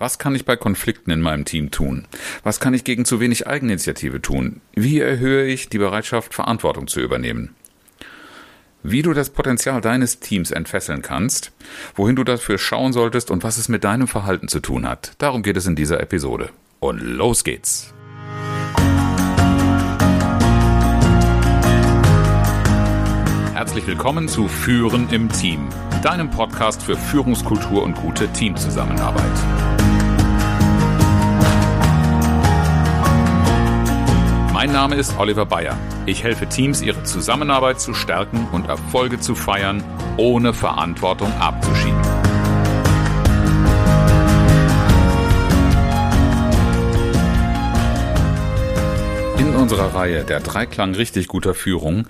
Was kann ich bei Konflikten in meinem Team tun? Was kann ich gegen zu wenig Eigeninitiative tun? Wie erhöhe ich die Bereitschaft, Verantwortung zu übernehmen? Wie du das Potenzial deines Teams entfesseln kannst, wohin du dafür schauen solltest und was es mit deinem Verhalten zu tun hat, darum geht es in dieser Episode. Und los geht's! Herzlich willkommen zu Führen im Team, deinem Podcast für Führungskultur und gute Teamzusammenarbeit. Mein Name ist Oliver Bayer. Ich helfe Teams, ihre Zusammenarbeit zu stärken und Erfolge zu feiern, ohne Verantwortung abzuschieben. In unserer Reihe der Dreiklang richtig guter Führung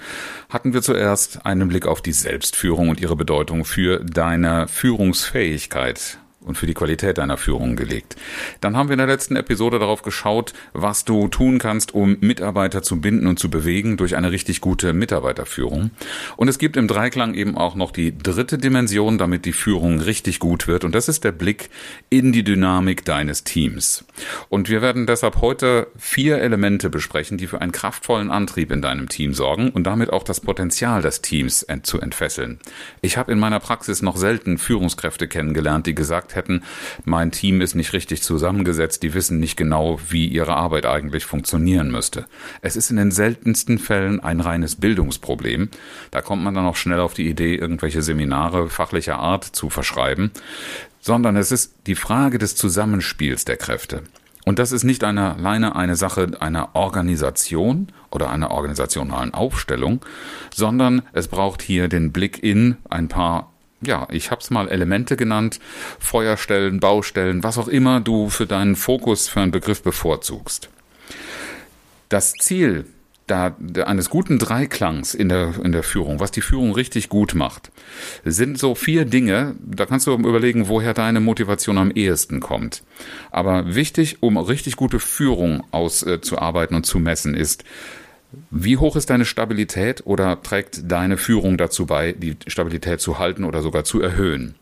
hatten wir zuerst einen Blick auf die Selbstführung und ihre Bedeutung für deine Führungsfähigkeit und für die Qualität deiner Führung gelegt. Dann haben wir in der letzten Episode darauf geschaut, was du tun kannst, um Mitarbeiter zu binden und zu bewegen durch eine richtig gute Mitarbeiterführung. Und es gibt im Dreiklang eben auch noch die dritte Dimension, damit die Führung richtig gut wird. Und das ist der Blick in die Dynamik deines Teams. Und wir werden deshalb heute vier Elemente besprechen, die für einen kraftvollen Antrieb in deinem Team sorgen und damit auch das Potenzial des Teams zu entfesseln. Ich habe in meiner Praxis noch selten Führungskräfte kennengelernt, die gesagt gesagt hätten, mein Team ist nicht richtig zusammengesetzt, die wissen nicht genau, wie ihre Arbeit eigentlich funktionieren müsste. Es ist in den seltensten Fällen ein reines Bildungsproblem. Da kommt man dann auch schnell auf die Idee, irgendwelche Seminare fachlicher Art zu verschreiben, sondern es ist die Frage des Zusammenspiels der Kräfte. Und das ist nicht eine, alleine eine Sache einer Organisation oder einer organisationalen Aufstellung, sondern es braucht hier den Blick in ein paar ja, ich habe es mal Elemente genannt, Feuerstellen, Baustellen, was auch immer du für deinen Fokus für einen Begriff bevorzugst. Das Ziel da, eines guten Dreiklangs in der, in der Führung, was die Führung richtig gut macht, sind so vier Dinge, da kannst du überlegen, woher deine Motivation am ehesten kommt. Aber wichtig, um richtig gute Führung auszuarbeiten äh, und zu messen, ist, wie hoch ist deine Stabilität oder trägt deine Führung dazu bei, die Stabilität zu halten oder sogar zu erhöhen?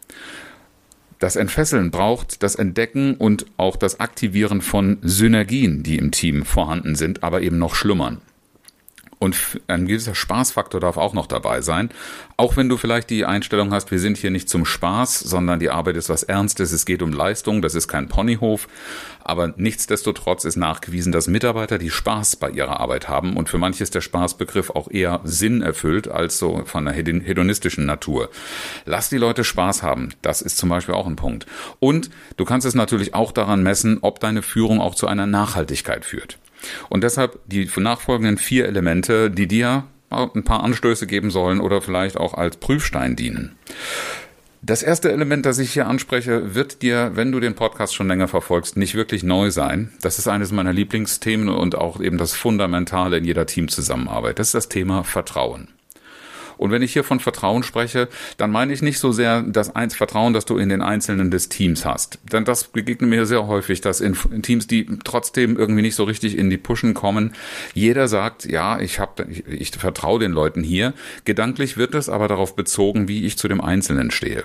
Das Entfesseln braucht das Entdecken und auch das Aktivieren von Synergien, die im Team vorhanden sind, aber eben noch schlummern. Und ein gewisser Spaßfaktor darf auch noch dabei sein. Auch wenn du vielleicht die Einstellung hast, wir sind hier nicht zum Spaß, sondern die Arbeit ist was Ernstes, es geht um Leistung, das ist kein Ponyhof. Aber nichtsdestotrotz ist nachgewiesen, dass Mitarbeiter, die Spaß bei ihrer Arbeit haben und für manche ist der Spaßbegriff auch eher Sinn erfüllt als so von der hedonistischen Natur. Lass die Leute Spaß haben. Das ist zum Beispiel auch ein Punkt. Und du kannst es natürlich auch daran messen, ob deine Führung auch zu einer Nachhaltigkeit führt. Und deshalb die nachfolgenden vier Elemente, die dir ein paar Anstöße geben sollen oder vielleicht auch als Prüfstein dienen. Das erste Element, das ich hier anspreche, wird dir, wenn du den Podcast schon länger verfolgst, nicht wirklich neu sein. Das ist eines meiner Lieblingsthemen und auch eben das Fundamentale in jeder Teamzusammenarbeit. Das ist das Thema Vertrauen. Und wenn ich hier von Vertrauen spreche, dann meine ich nicht so sehr das eins Vertrauen, das du in den Einzelnen des Teams hast. Denn das begegnet mir sehr häufig, dass in, in Teams, die trotzdem irgendwie nicht so richtig in die Pushen kommen, jeder sagt, ja, ich habe, ich, ich vertraue den Leuten hier. Gedanklich wird es aber darauf bezogen, wie ich zu dem Einzelnen stehe.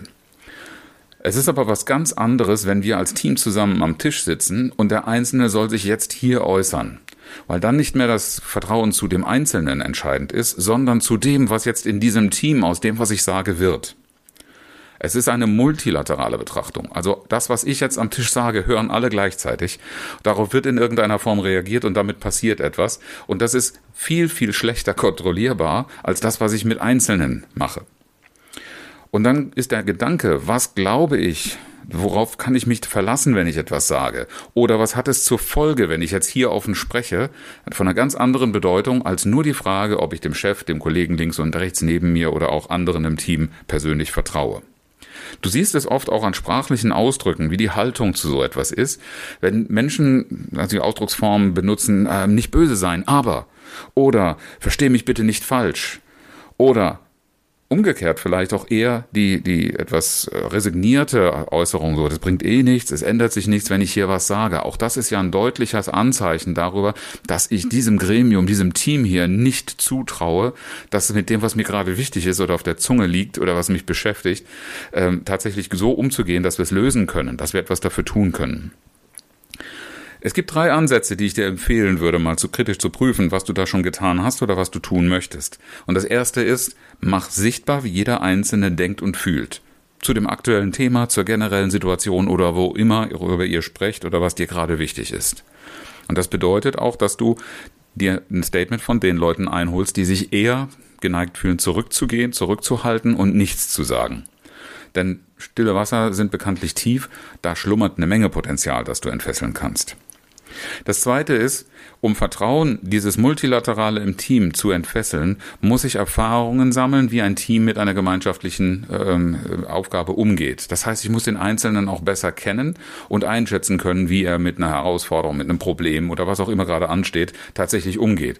Es ist aber was ganz anderes, wenn wir als Team zusammen am Tisch sitzen und der Einzelne soll sich jetzt hier äußern weil dann nicht mehr das Vertrauen zu dem Einzelnen entscheidend ist, sondern zu dem, was jetzt in diesem Team aus dem, was ich sage, wird. Es ist eine multilaterale Betrachtung. Also das, was ich jetzt am Tisch sage, hören alle gleichzeitig. Darauf wird in irgendeiner Form reagiert und damit passiert etwas. Und das ist viel, viel schlechter kontrollierbar als das, was ich mit Einzelnen mache. Und dann ist der Gedanke, was glaube ich, Worauf kann ich mich verlassen, wenn ich etwas sage? Oder was hat es zur Folge, wenn ich jetzt hier offen spreche? Von einer ganz anderen Bedeutung als nur die Frage, ob ich dem Chef, dem Kollegen links und rechts neben mir oder auch anderen im Team persönlich vertraue. Du siehst es oft auch an sprachlichen Ausdrücken, wie die Haltung zu so etwas ist. Wenn Menschen also die Ausdrucksformen benutzen, äh, nicht böse sein, aber oder verstehe mich bitte nicht falsch oder umgekehrt vielleicht auch eher die, die etwas äh, resignierte Äußerung so, das bringt eh nichts, es ändert sich nichts, wenn ich hier was sage. Auch das ist ja ein deutliches Anzeichen darüber, dass ich diesem Gremium, diesem Team hier nicht zutraue, dass mit dem, was mir gerade wichtig ist oder auf der Zunge liegt oder was mich beschäftigt, ähm, tatsächlich so umzugehen, dass wir es lösen können, dass wir etwas dafür tun können. Es gibt drei Ansätze, die ich dir empfehlen würde, mal zu kritisch zu prüfen, was du da schon getan hast oder was du tun möchtest. Und das erste ist, mach sichtbar, wie jeder Einzelne denkt und fühlt. Zu dem aktuellen Thema, zur generellen Situation oder wo immer, worüber ihr sprecht oder was dir gerade wichtig ist. Und das bedeutet auch, dass du dir ein Statement von den Leuten einholst, die sich eher geneigt fühlen, zurückzugehen, zurückzuhalten und nichts zu sagen. Denn stille Wasser sind bekanntlich tief, da schlummert eine Menge Potenzial, das du entfesseln kannst. Das zweite ist, um Vertrauen, dieses Multilaterale im Team zu entfesseln, muss ich Erfahrungen sammeln, wie ein Team mit einer gemeinschaftlichen ähm, Aufgabe umgeht. Das heißt, ich muss den Einzelnen auch besser kennen und einschätzen können, wie er mit einer Herausforderung, mit einem Problem oder was auch immer gerade ansteht, tatsächlich umgeht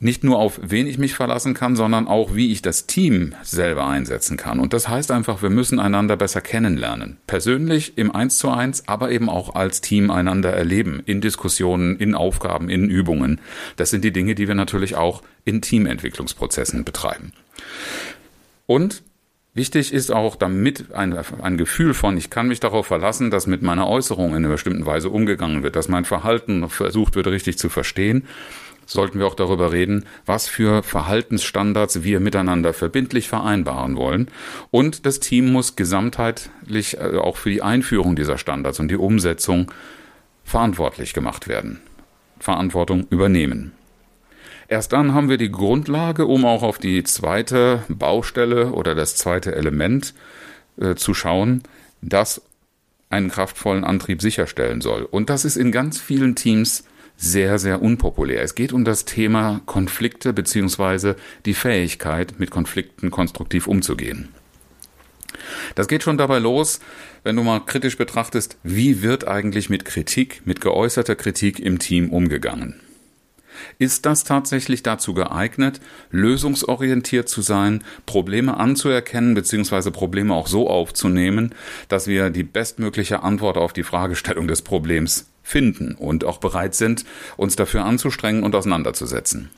nicht nur auf wen ich mich verlassen kann, sondern auch wie ich das Team selber einsetzen kann. Und das heißt einfach, wir müssen einander besser kennenlernen. Persönlich im Eins zu eins, aber eben auch als Team einander erleben. In Diskussionen, in Aufgaben, in Übungen. Das sind die Dinge, die wir natürlich auch in Teamentwicklungsprozessen betreiben. Und Wichtig ist auch damit ein, ein, Gefühl von, ich kann mich darauf verlassen, dass mit meiner Äußerung in einer bestimmten Weise umgegangen wird, dass mein Verhalten versucht wird, richtig zu verstehen sollten wir auch darüber reden, was für Verhaltensstandards wir miteinander verbindlich vereinbaren wollen. Und das Team muss gesamtheitlich äh, auch für die Einführung dieser Standards und die Umsetzung verantwortlich gemacht werden. Verantwortung übernehmen. Erst dann haben wir die Grundlage, um auch auf die zweite Baustelle oder das zweite Element äh, zu schauen, das einen kraftvollen Antrieb sicherstellen soll. Und das ist in ganz vielen Teams sehr, sehr unpopulär. Es geht um das Thema Konflikte beziehungsweise die Fähigkeit, mit Konflikten konstruktiv umzugehen. Das geht schon dabei los, wenn du mal kritisch betrachtest, wie wird eigentlich mit Kritik, mit geäußerter Kritik im Team umgegangen. Ist das tatsächlich dazu geeignet, lösungsorientiert zu sein, Probleme anzuerkennen bzw. Probleme auch so aufzunehmen, dass wir die bestmögliche Antwort auf die Fragestellung des Problems finden und auch bereit sind, uns dafür anzustrengen und auseinanderzusetzen.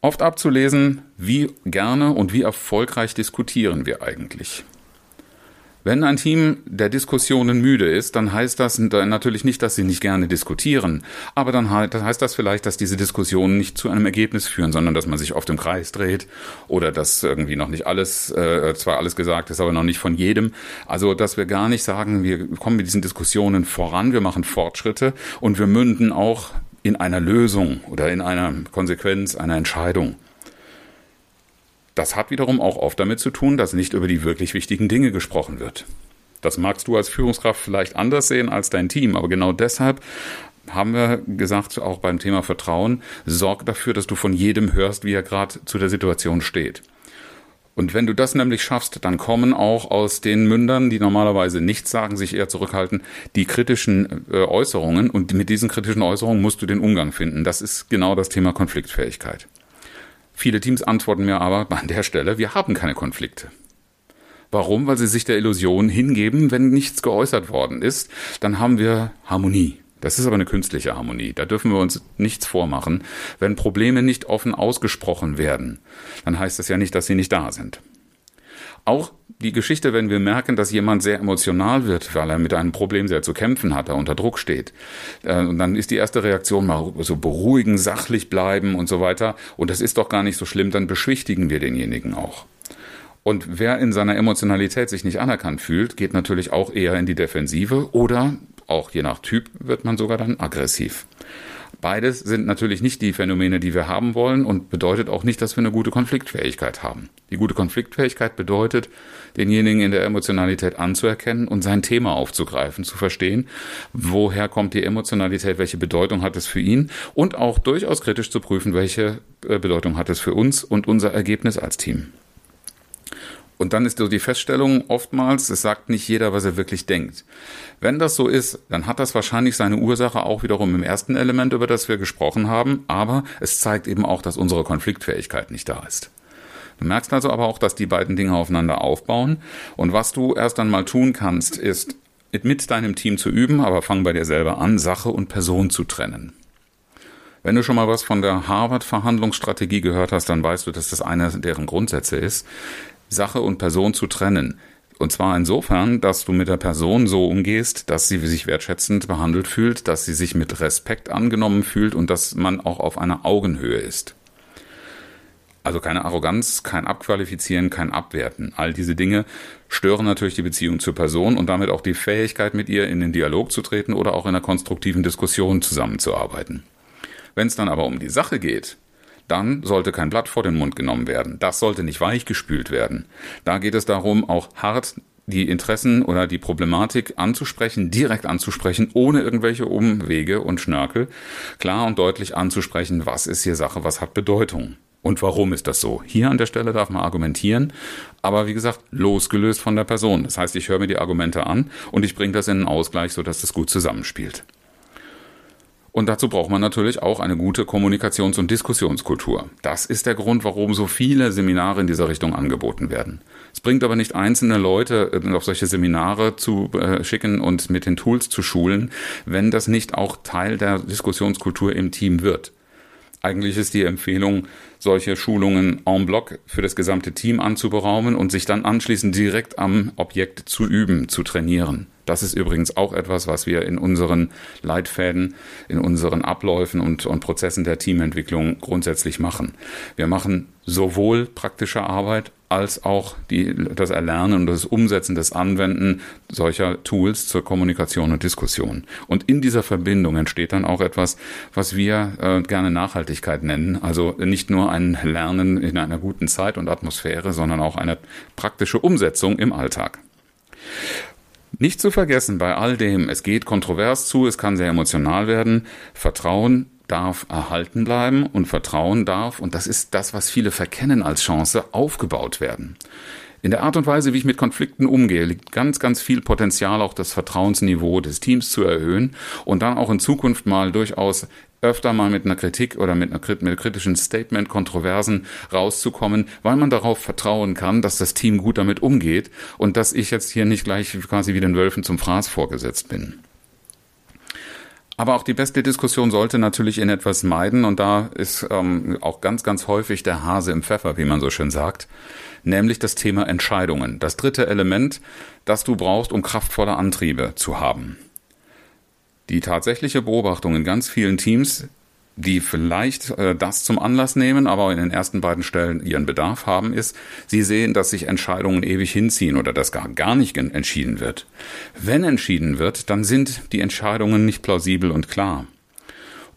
Oft abzulesen, wie gerne und wie erfolgreich diskutieren wir eigentlich. Wenn ein Team der Diskussionen müde ist, dann heißt das natürlich nicht, dass sie nicht gerne diskutieren, aber dann heißt das vielleicht, dass diese Diskussionen nicht zu einem Ergebnis führen, sondern dass man sich oft im Kreis dreht oder dass irgendwie noch nicht alles, äh, zwar alles gesagt ist, aber noch nicht von jedem. Also, dass wir gar nicht sagen, wir kommen mit diesen Diskussionen voran, wir machen Fortschritte und wir münden auch in einer Lösung oder in einer Konsequenz, einer Entscheidung. Das hat wiederum auch oft damit zu tun, dass nicht über die wirklich wichtigen Dinge gesprochen wird. Das magst du als Führungskraft vielleicht anders sehen als dein Team, aber genau deshalb haben wir gesagt, auch beim Thema Vertrauen, sorg dafür, dass du von jedem hörst, wie er gerade zu der Situation steht. Und wenn du das nämlich schaffst, dann kommen auch aus den Mündern, die normalerweise nichts sagen, sich eher zurückhalten, die kritischen äh, Äußerungen. Und mit diesen kritischen Äußerungen musst du den Umgang finden. Das ist genau das Thema Konfliktfähigkeit. Viele Teams antworten mir aber an der Stelle, wir haben keine Konflikte. Warum? Weil sie sich der Illusion hingeben, wenn nichts geäußert worden ist, dann haben wir Harmonie. Das ist aber eine künstliche Harmonie. Da dürfen wir uns nichts vormachen. Wenn Probleme nicht offen ausgesprochen werden, dann heißt das ja nicht, dass sie nicht da sind. Auch die Geschichte, wenn wir merken, dass jemand sehr emotional wird, weil er mit einem Problem sehr zu kämpfen hat, er unter Druck steht, äh, und dann ist die erste Reaktion mal so beruhigen, sachlich bleiben und so weiter. Und das ist doch gar nicht so schlimm, dann beschwichtigen wir denjenigen auch. Und wer in seiner Emotionalität sich nicht anerkannt fühlt, geht natürlich auch eher in die Defensive oder auch je nach Typ wird man sogar dann aggressiv. Beides sind natürlich nicht die Phänomene, die wir haben wollen und bedeutet auch nicht, dass wir eine gute Konfliktfähigkeit haben. Die gute Konfliktfähigkeit bedeutet, denjenigen in der Emotionalität anzuerkennen und sein Thema aufzugreifen, zu verstehen, woher kommt die Emotionalität, welche Bedeutung hat es für ihn und auch durchaus kritisch zu prüfen, welche äh, Bedeutung hat es für uns und unser Ergebnis als Team. Und dann ist so die Feststellung oftmals, es sagt nicht jeder, was er wirklich denkt. Wenn das so ist, dann hat das wahrscheinlich seine Ursache auch wiederum im ersten Element, über das wir gesprochen haben, aber es zeigt eben auch, dass unsere Konfliktfähigkeit nicht da ist. Du merkst also aber auch, dass die beiden Dinge aufeinander aufbauen. Und was du erst einmal tun kannst, ist mit deinem Team zu üben, aber fang bei dir selber an, Sache und Person zu trennen. Wenn du schon mal was von der Harvard-Verhandlungsstrategie gehört hast, dann weißt du, dass das einer deren Grundsätze ist, Sache und Person zu trennen. Und zwar insofern, dass du mit der Person so umgehst, dass sie sich wertschätzend behandelt fühlt, dass sie sich mit Respekt angenommen fühlt und dass man auch auf einer Augenhöhe ist. Also keine Arroganz, kein Abqualifizieren, kein Abwerten. All diese Dinge stören natürlich die Beziehung zur Person und damit auch die Fähigkeit, mit ihr in den Dialog zu treten oder auch in einer konstruktiven Diskussion zusammenzuarbeiten. Wenn es dann aber um die Sache geht, dann sollte kein Blatt vor den Mund genommen werden. Das sollte nicht weichgespült werden. Da geht es darum, auch hart die Interessen oder die Problematik anzusprechen, direkt anzusprechen, ohne irgendwelche Umwege und Schnörkel, klar und deutlich anzusprechen, was ist hier Sache, was hat Bedeutung. Und warum ist das so? Hier an der Stelle darf man argumentieren, aber wie gesagt, losgelöst von der Person. Das heißt, ich höre mir die Argumente an und ich bringe das in einen Ausgleich, sodass das gut zusammenspielt. Und dazu braucht man natürlich auch eine gute Kommunikations- und Diskussionskultur. Das ist der Grund, warum so viele Seminare in dieser Richtung angeboten werden. Es bringt aber nicht einzelne Leute äh, auf solche Seminare zu äh, schicken und mit den Tools zu schulen, wenn das nicht auch Teil der Diskussionskultur im Team wird. Eigentlich ist die Empfehlung, solche Schulungen en bloc für das gesamte Team anzuberaumen und sich dann anschließend direkt am Objekt zu üben, zu trainieren. Das ist übrigens auch etwas, was wir in unseren Leitfäden, in unseren Abläufen und, und Prozessen der Teamentwicklung grundsätzlich machen. Wir machen sowohl praktische Arbeit als auch die, das Erlernen und das Umsetzen, das Anwenden solcher Tools zur Kommunikation und Diskussion. Und in dieser Verbindung entsteht dann auch etwas, was wir äh, gerne Nachhaltigkeit nennen. Also nicht nur ein Lernen in einer guten Zeit und Atmosphäre, sondern auch eine praktische Umsetzung im Alltag. Nicht zu vergessen bei all dem, es geht kontrovers zu, es kann sehr emotional werden. Vertrauen darf erhalten bleiben und Vertrauen darf, und das ist das, was viele verkennen als Chance, aufgebaut werden. In der Art und Weise, wie ich mit Konflikten umgehe, liegt ganz, ganz viel Potenzial, auch das Vertrauensniveau des Teams zu erhöhen und dann auch in Zukunft mal durchaus öfter mal mit einer Kritik oder mit, einer, mit kritischen Statement, Kontroversen rauszukommen, weil man darauf vertrauen kann, dass das Team gut damit umgeht und dass ich jetzt hier nicht gleich quasi wie den Wölfen zum Fraß vorgesetzt bin. Aber auch die beste Diskussion sollte natürlich in etwas meiden und da ist ähm, auch ganz, ganz häufig der Hase im Pfeffer, wie man so schön sagt, nämlich das Thema Entscheidungen. Das dritte Element, das du brauchst, um kraftvolle Antriebe zu haben. Die tatsächliche Beobachtung in ganz vielen Teams die vielleicht äh, das zum Anlass nehmen, aber in den ersten beiden Stellen ihren Bedarf haben, ist, sie sehen, dass sich Entscheidungen ewig hinziehen oder dass gar, gar nicht entschieden wird. Wenn entschieden wird, dann sind die Entscheidungen nicht plausibel und klar.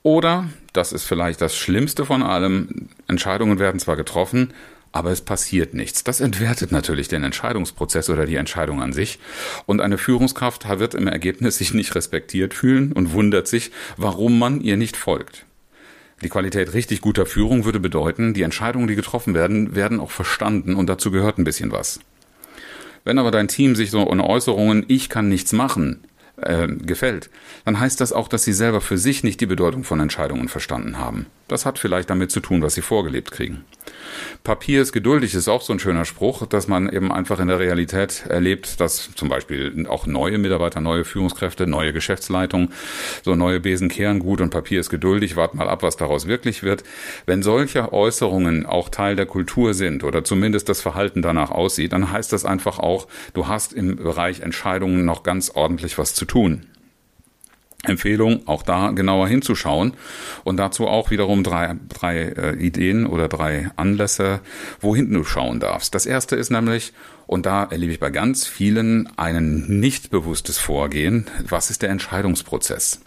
Oder, das ist vielleicht das Schlimmste von allem, Entscheidungen werden zwar getroffen, aber es passiert nichts. Das entwertet natürlich den Entscheidungsprozess oder die Entscheidung an sich. Und eine Führungskraft wird im Ergebnis sich nicht respektiert fühlen und wundert sich, warum man ihr nicht folgt. Die Qualität richtig guter Führung würde bedeuten, die Entscheidungen, die getroffen werden, werden auch verstanden und dazu gehört ein bisschen was. Wenn aber dein Team sich so in Äußerungen, ich kann nichts machen, äh, gefällt, dann heißt das auch, dass sie selber für sich nicht die Bedeutung von Entscheidungen verstanden haben. Das hat vielleicht damit zu tun, was sie vorgelebt kriegen. Papier ist geduldig ist auch so ein schöner Spruch, dass man eben einfach in der Realität erlebt, dass zum Beispiel auch neue Mitarbeiter, neue Führungskräfte, neue Geschäftsleitungen, so neue Besen kehren gut und Papier ist geduldig, wart mal ab, was daraus wirklich wird. Wenn solche Äußerungen auch Teil der Kultur sind oder zumindest das Verhalten danach aussieht, dann heißt das einfach auch, du hast im Bereich Entscheidungen noch ganz ordentlich was zu tun. Empfehlung, auch da genauer hinzuschauen und dazu auch wiederum drei, drei äh, Ideen oder drei Anlässe, wohin du schauen darfst. Das erste ist nämlich, und da erlebe ich bei ganz vielen ein nicht bewusstes Vorgehen, was ist der Entscheidungsprozess?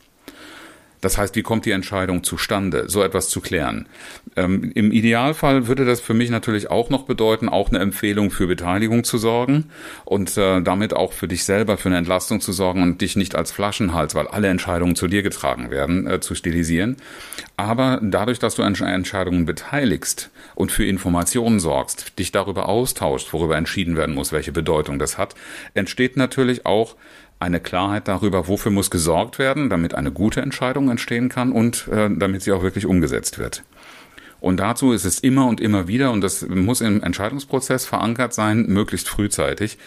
Das heißt, wie kommt die Entscheidung zustande, so etwas zu klären? Ähm, Im Idealfall würde das für mich natürlich auch noch bedeuten, auch eine Empfehlung für Beteiligung zu sorgen und äh, damit auch für dich selber für eine Entlastung zu sorgen und dich nicht als Flaschenhals, weil alle Entscheidungen zu dir getragen werden, äh, zu stilisieren. Aber dadurch, dass du an Entscheidungen beteiligst und für Informationen sorgst, dich darüber austauschst, worüber entschieden werden muss, welche Bedeutung das hat, entsteht natürlich auch eine Klarheit darüber, wofür muss gesorgt werden, damit eine gute Entscheidung entstehen kann und äh, damit sie auch wirklich umgesetzt wird. Und dazu ist es immer und immer wieder, und das muss im Entscheidungsprozess verankert sein, möglichst frühzeitig,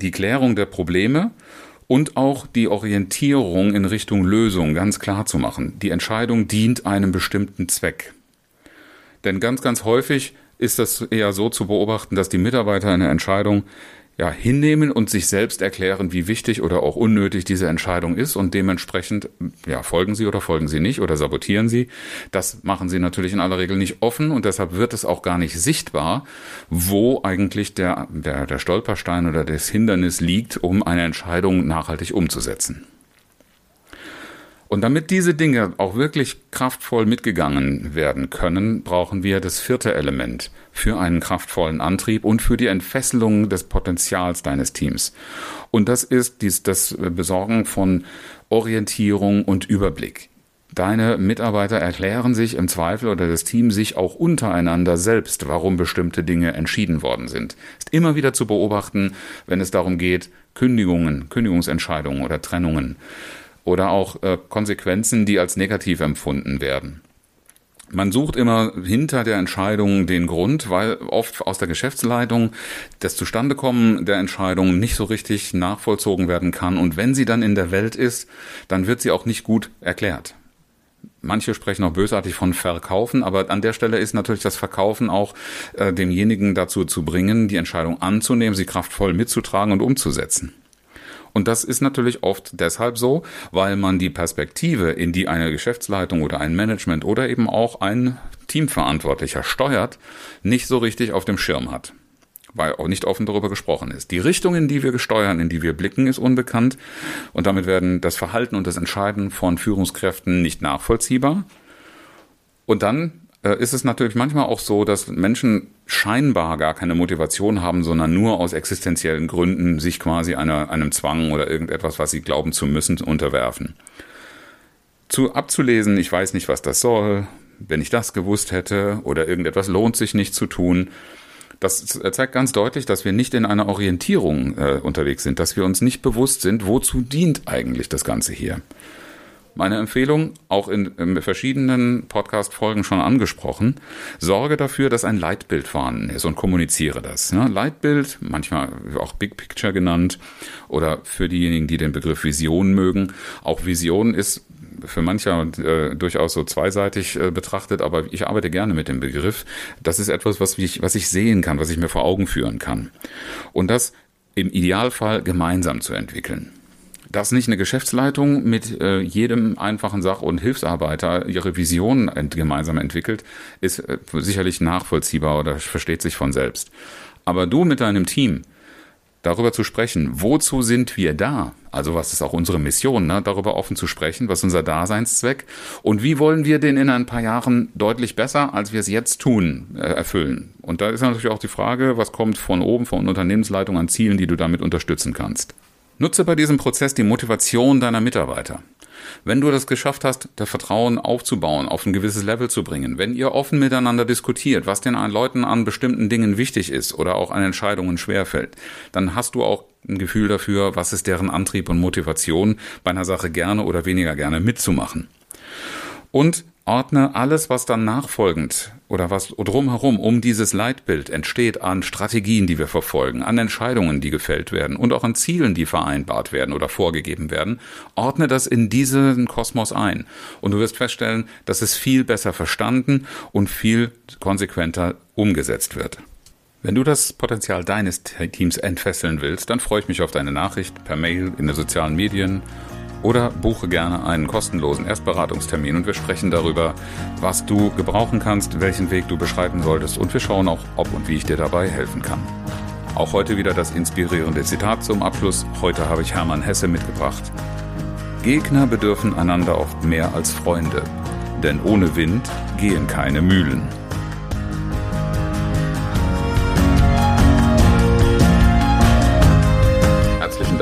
die Klärung der Probleme und auch die Orientierung in Richtung Lösung ganz klar zu machen. Die Entscheidung dient einem bestimmten Zweck. Denn ganz, ganz häufig ist das eher so zu beobachten, dass die Mitarbeiter eine Entscheidung ja, hinnehmen und sich selbst erklären, wie wichtig oder auch unnötig diese Entscheidung ist und dementsprechend, ja, folgen sie oder folgen sie nicht oder sabotieren sie. Das machen sie natürlich in aller Regel nicht offen und deshalb wird es auch gar nicht sichtbar, wo eigentlich der, der, der Stolperstein oder das Hindernis liegt, um eine Entscheidung nachhaltig umzusetzen. Und damit diese Dinge auch wirklich kraftvoll mitgegangen werden können, brauchen wir das vierte Element für einen kraftvollen Antrieb und für die Entfesselung des Potenzials deines Teams. Und das ist dies, das Besorgen von Orientierung und Überblick. Deine Mitarbeiter erklären sich im Zweifel oder das Team sich auch untereinander selbst, warum bestimmte Dinge entschieden worden sind. Ist immer wieder zu beobachten, wenn es darum geht, Kündigungen, Kündigungsentscheidungen oder Trennungen oder auch äh, Konsequenzen, die als negativ empfunden werden. Man sucht immer hinter der Entscheidung den Grund, weil oft aus der Geschäftsleitung das Zustandekommen der Entscheidung nicht so richtig nachvollzogen werden kann. Und wenn sie dann in der Welt ist, dann wird sie auch nicht gut erklärt. Manche sprechen auch bösartig von Verkaufen, aber an der Stelle ist natürlich das Verkaufen auch äh, demjenigen dazu zu bringen, die Entscheidung anzunehmen, sie kraftvoll mitzutragen und umzusetzen. Und das ist natürlich oft deshalb so, weil man die Perspektive, in die eine Geschäftsleitung oder ein Management oder eben auch ein Teamverantwortlicher steuert, nicht so richtig auf dem Schirm hat weil auch nicht offen darüber gesprochen ist. Die Richtung, in die wir gesteuern, in die wir blicken, ist unbekannt und damit werden das Verhalten und das Entscheiden von Führungskräften nicht nachvollziehbar. Und dann ist es natürlich manchmal auch so, dass Menschen scheinbar gar keine Motivation haben, sondern nur aus existenziellen Gründen sich quasi einer, einem Zwang oder irgendetwas, was sie glauben zu müssen, unterwerfen. Zu abzulesen, ich weiß nicht, was das soll, wenn ich das gewusst hätte oder irgendetwas lohnt sich nicht zu tun. Das zeigt ganz deutlich, dass wir nicht in einer Orientierung äh, unterwegs sind, dass wir uns nicht bewusst sind, wozu dient eigentlich das Ganze hier. Meine Empfehlung, auch in, in verschiedenen Podcast-Folgen schon angesprochen, sorge dafür, dass ein Leitbild vorhanden ist und kommuniziere das. Ne? Leitbild, manchmal auch Big Picture genannt, oder für diejenigen, die den Begriff Vision mögen. Auch Vision ist für mancher äh, durchaus so zweiseitig äh, betrachtet, aber ich arbeite gerne mit dem Begriff. Das ist etwas, was ich, was ich sehen kann, was ich mir vor Augen führen kann. Und das im Idealfall gemeinsam zu entwickeln dass nicht eine Geschäftsleitung mit äh, jedem einfachen Sach- und Hilfsarbeiter ihre Vision ent gemeinsam entwickelt, ist äh, sicherlich nachvollziehbar oder versteht sich von selbst. Aber du mit deinem Team, darüber zu sprechen, wozu sind wir da? Also was ist auch unsere Mission, ne? darüber offen zu sprechen, was ist unser Daseinszweck und wie wollen wir den in ein paar Jahren deutlich besser, als wir es jetzt tun, äh, erfüllen? Und da ist natürlich auch die Frage, was kommt von oben, von Unternehmensleitung an Zielen, die du damit unterstützen kannst. Nutze bei diesem Prozess die Motivation deiner Mitarbeiter. Wenn du das geschafft hast, das Vertrauen aufzubauen, auf ein gewisses Level zu bringen, wenn ihr offen miteinander diskutiert, was den Leuten an bestimmten Dingen wichtig ist oder auch an Entscheidungen schwerfällt, dann hast du auch ein Gefühl dafür, was ist deren Antrieb und Motivation, bei einer Sache gerne oder weniger gerne mitzumachen. Und ordne alles, was dann nachfolgend oder was drumherum um dieses Leitbild entsteht an Strategien, die wir verfolgen, an Entscheidungen, die gefällt werden und auch an Zielen, die vereinbart werden oder vorgegeben werden, ordne das in diesen Kosmos ein. Und du wirst feststellen, dass es viel besser verstanden und viel konsequenter umgesetzt wird. Wenn du das Potenzial deines Teams entfesseln willst, dann freue ich mich auf deine Nachricht per Mail in den sozialen Medien oder buche gerne einen kostenlosen Erstberatungstermin und wir sprechen darüber, was du gebrauchen kannst, welchen Weg du beschreiten solltest und wir schauen auch, ob und wie ich dir dabei helfen kann. Auch heute wieder das inspirierende Zitat zum Abschluss. Heute habe ich Hermann Hesse mitgebracht. Gegner bedürfen einander oft mehr als Freunde, denn ohne Wind gehen keine Mühlen.